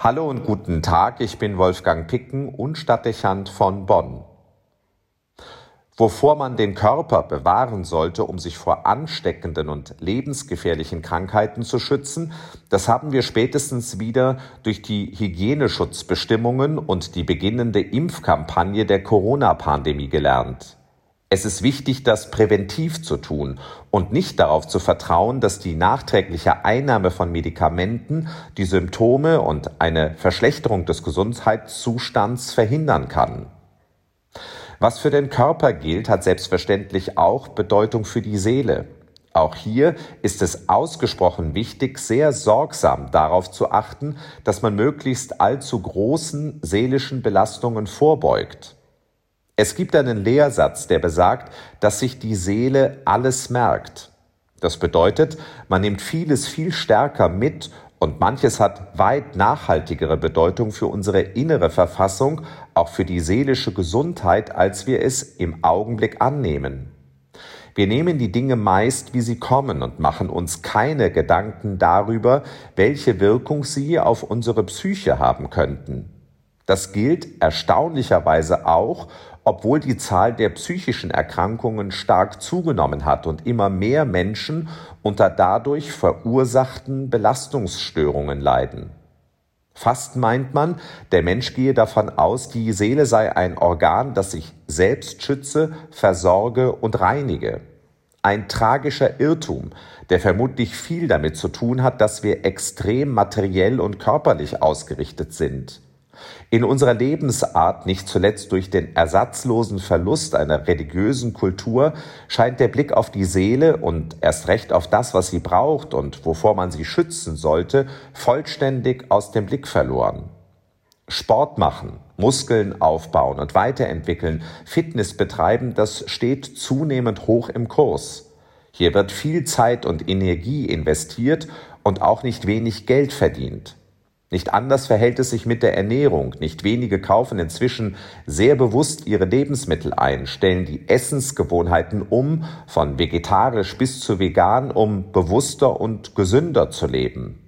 Hallo und guten Tag, ich bin Wolfgang Picken und Stadtdechant von Bonn. Wovor man den Körper bewahren sollte, um sich vor ansteckenden und lebensgefährlichen Krankheiten zu schützen, das haben wir spätestens wieder durch die Hygieneschutzbestimmungen und die beginnende Impfkampagne der Corona-Pandemie gelernt. Es ist wichtig, das präventiv zu tun und nicht darauf zu vertrauen, dass die nachträgliche Einnahme von Medikamenten die Symptome und eine Verschlechterung des Gesundheitszustands verhindern kann. Was für den Körper gilt, hat selbstverständlich auch Bedeutung für die Seele. Auch hier ist es ausgesprochen wichtig, sehr sorgsam darauf zu achten, dass man möglichst allzu großen seelischen Belastungen vorbeugt. Es gibt einen Lehrsatz, der besagt, dass sich die Seele alles merkt. Das bedeutet, man nimmt vieles viel stärker mit und manches hat weit nachhaltigere Bedeutung für unsere innere Verfassung, auch für die seelische Gesundheit, als wir es im Augenblick annehmen. Wir nehmen die Dinge meist, wie sie kommen und machen uns keine Gedanken darüber, welche Wirkung sie auf unsere Psyche haben könnten. Das gilt erstaunlicherweise auch, obwohl die Zahl der psychischen Erkrankungen stark zugenommen hat und immer mehr Menschen unter dadurch verursachten Belastungsstörungen leiden. Fast meint man, der Mensch gehe davon aus, die Seele sei ein Organ, das sich selbst schütze, versorge und reinige. Ein tragischer Irrtum, der vermutlich viel damit zu tun hat, dass wir extrem materiell und körperlich ausgerichtet sind. In unserer Lebensart, nicht zuletzt durch den ersatzlosen Verlust einer religiösen Kultur, scheint der Blick auf die Seele und erst recht auf das, was sie braucht und wovor man sie schützen sollte, vollständig aus dem Blick verloren. Sport machen, Muskeln aufbauen und weiterentwickeln, Fitness betreiben, das steht zunehmend hoch im Kurs. Hier wird viel Zeit und Energie investiert und auch nicht wenig Geld verdient. Nicht anders verhält es sich mit der Ernährung. Nicht wenige kaufen inzwischen sehr bewusst ihre Lebensmittel ein, stellen die Essensgewohnheiten um, von vegetarisch bis zu vegan, um bewusster und gesünder zu leben.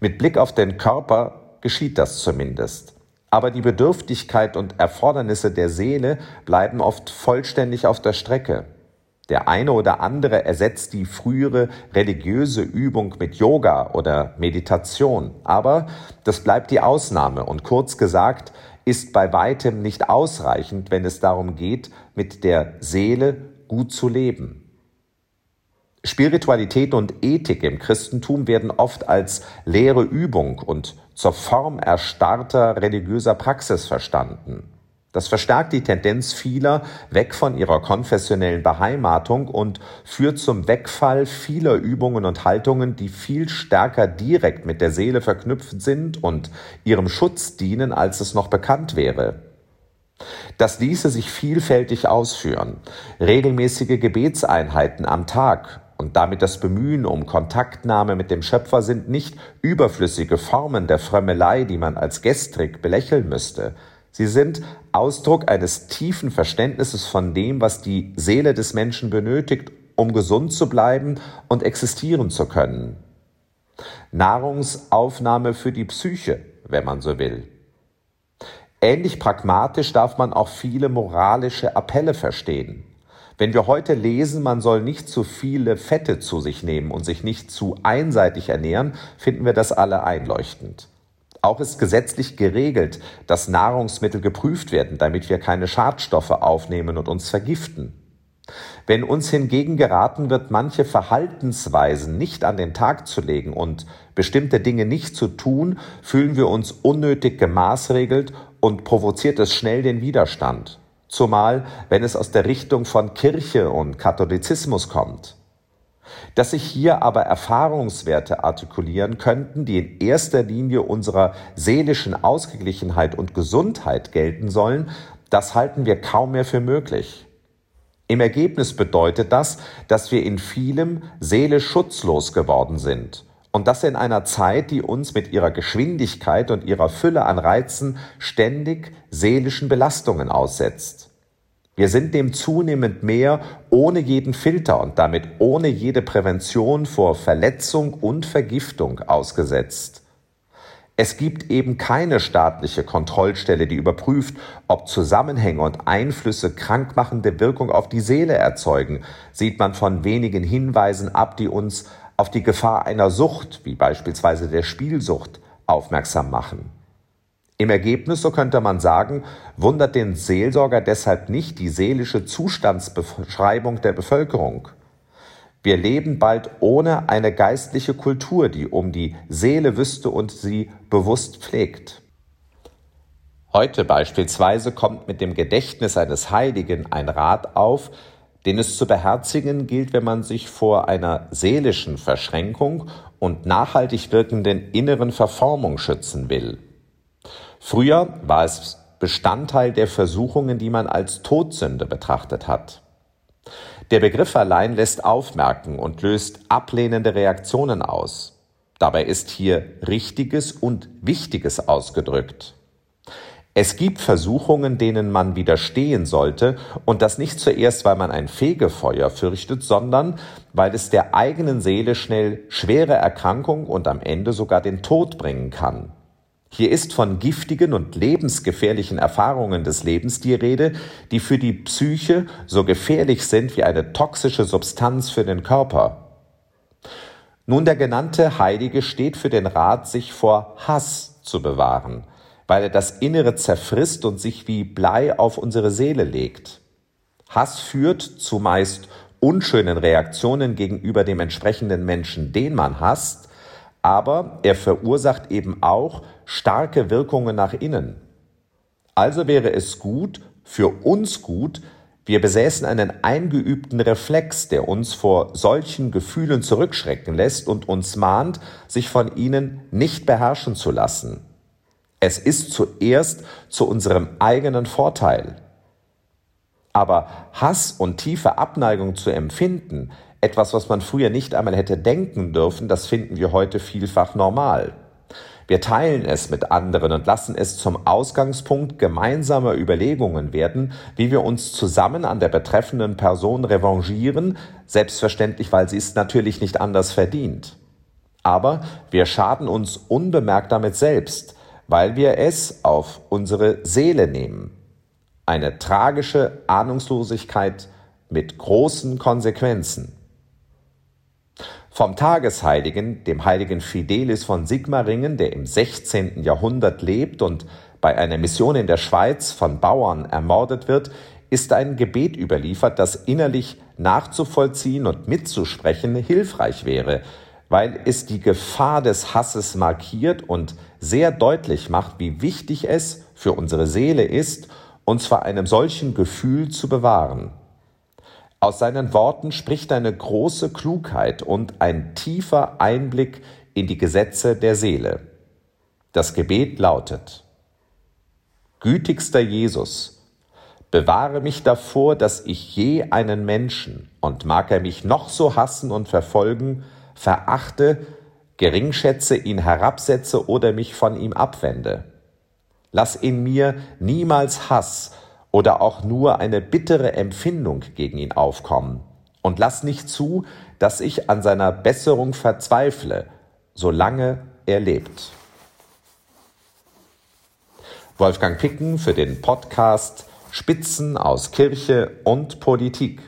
Mit Blick auf den Körper geschieht das zumindest. Aber die Bedürftigkeit und Erfordernisse der Seele bleiben oft vollständig auf der Strecke. Der eine oder andere ersetzt die frühere religiöse Übung mit Yoga oder Meditation, aber das bleibt die Ausnahme und kurz gesagt ist bei weitem nicht ausreichend, wenn es darum geht, mit der Seele gut zu leben. Spiritualität und Ethik im Christentum werden oft als leere Übung und zur Form erstarrter religiöser Praxis verstanden. Das verstärkt die Tendenz vieler weg von ihrer konfessionellen Beheimatung und führt zum Wegfall vieler Übungen und Haltungen, die viel stärker direkt mit der Seele verknüpft sind und ihrem Schutz dienen, als es noch bekannt wäre. Das ließe sich vielfältig ausführen. Regelmäßige Gebetseinheiten am Tag und damit das Bemühen um Kontaktnahme mit dem Schöpfer sind nicht überflüssige Formen der Frömmelei, die man als gestrig belächeln müsste. Sie sind Ausdruck eines tiefen Verständnisses von dem, was die Seele des Menschen benötigt, um gesund zu bleiben und existieren zu können. Nahrungsaufnahme für die Psyche, wenn man so will. Ähnlich pragmatisch darf man auch viele moralische Appelle verstehen. Wenn wir heute lesen, man soll nicht zu viele Fette zu sich nehmen und sich nicht zu einseitig ernähren, finden wir das alle einleuchtend. Auch ist gesetzlich geregelt, dass Nahrungsmittel geprüft werden, damit wir keine Schadstoffe aufnehmen und uns vergiften. Wenn uns hingegen geraten wird, manche Verhaltensweisen nicht an den Tag zu legen und bestimmte Dinge nicht zu tun, fühlen wir uns unnötig gemaßregelt und provoziert es schnell den Widerstand. Zumal, wenn es aus der Richtung von Kirche und Katholizismus kommt dass sich hier aber Erfahrungswerte artikulieren könnten, die in erster Linie unserer seelischen Ausgeglichenheit und Gesundheit gelten sollen, das halten wir kaum mehr für möglich. Im Ergebnis bedeutet das, dass wir in vielem seelisch schutzlos geworden sind. Und das in einer Zeit, die uns mit ihrer Geschwindigkeit und ihrer Fülle an Reizen ständig seelischen Belastungen aussetzt. Wir sind dem zunehmend mehr ohne jeden Filter und damit ohne jede Prävention vor Verletzung und Vergiftung ausgesetzt. Es gibt eben keine staatliche Kontrollstelle, die überprüft, ob Zusammenhänge und Einflüsse krankmachende Wirkung auf die Seele erzeugen, sieht man von wenigen Hinweisen ab, die uns auf die Gefahr einer Sucht, wie beispielsweise der Spielsucht, aufmerksam machen. Im Ergebnis, so könnte man sagen, wundert den Seelsorger deshalb nicht die seelische Zustandsbeschreibung der Bevölkerung. Wir leben bald ohne eine geistliche Kultur, die um die Seele wüsste und sie bewusst pflegt. Heute beispielsweise kommt mit dem Gedächtnis eines Heiligen ein Rat auf, den es zu beherzigen gilt, wenn man sich vor einer seelischen Verschränkung und nachhaltig wirkenden inneren Verformung schützen will. Früher war es Bestandteil der Versuchungen, die man als Todsünde betrachtet hat. Der Begriff allein lässt aufmerken und löst ablehnende Reaktionen aus. Dabei ist hier Richtiges und Wichtiges ausgedrückt. Es gibt Versuchungen, denen man widerstehen sollte, und das nicht zuerst, weil man ein Fegefeuer fürchtet, sondern weil es der eigenen Seele schnell schwere Erkrankung und am Ende sogar den Tod bringen kann. Hier ist von giftigen und lebensgefährlichen Erfahrungen des Lebens die Rede, die für die Psyche so gefährlich sind wie eine toxische Substanz für den Körper. Nun, der genannte Heilige steht für den Rat, sich vor Hass zu bewahren, weil er das Innere zerfrisst und sich wie Blei auf unsere Seele legt. Hass führt zumeist unschönen Reaktionen gegenüber dem entsprechenden Menschen, den man hasst, aber er verursacht eben auch starke Wirkungen nach innen. Also wäre es gut, für uns gut, wir besäßen einen eingeübten Reflex, der uns vor solchen Gefühlen zurückschrecken lässt und uns mahnt, sich von ihnen nicht beherrschen zu lassen. Es ist zuerst zu unserem eigenen Vorteil. Aber Hass und tiefe Abneigung zu empfinden, etwas, was man früher nicht einmal hätte denken dürfen, das finden wir heute vielfach normal. Wir teilen es mit anderen und lassen es zum Ausgangspunkt gemeinsamer Überlegungen werden, wie wir uns zusammen an der betreffenden Person revanchieren, selbstverständlich, weil sie es natürlich nicht anders verdient. Aber wir schaden uns unbemerkt damit selbst, weil wir es auf unsere Seele nehmen. Eine tragische Ahnungslosigkeit mit großen Konsequenzen. Vom Tagesheiligen, dem heiligen Fidelis von Sigmaringen, der im 16. Jahrhundert lebt und bei einer Mission in der Schweiz von Bauern ermordet wird, ist ein Gebet überliefert, das innerlich nachzuvollziehen und mitzusprechen hilfreich wäre, weil es die Gefahr des Hasses markiert und sehr deutlich macht, wie wichtig es für unsere Seele ist, uns vor einem solchen Gefühl zu bewahren. Aus seinen Worten spricht eine große Klugheit und ein tiefer Einblick in die Gesetze der Seele. Das Gebet lautet Gütigster Jesus, bewahre mich davor, dass ich je einen Menschen, und mag er mich noch so hassen und verfolgen, verachte, geringschätze, ihn herabsetze oder mich von ihm abwende. Lass in mir niemals Hass oder auch nur eine bittere Empfindung gegen ihn aufkommen. Und lass nicht zu, dass ich an seiner Besserung verzweifle, solange er lebt. Wolfgang Picken für den Podcast Spitzen aus Kirche und Politik.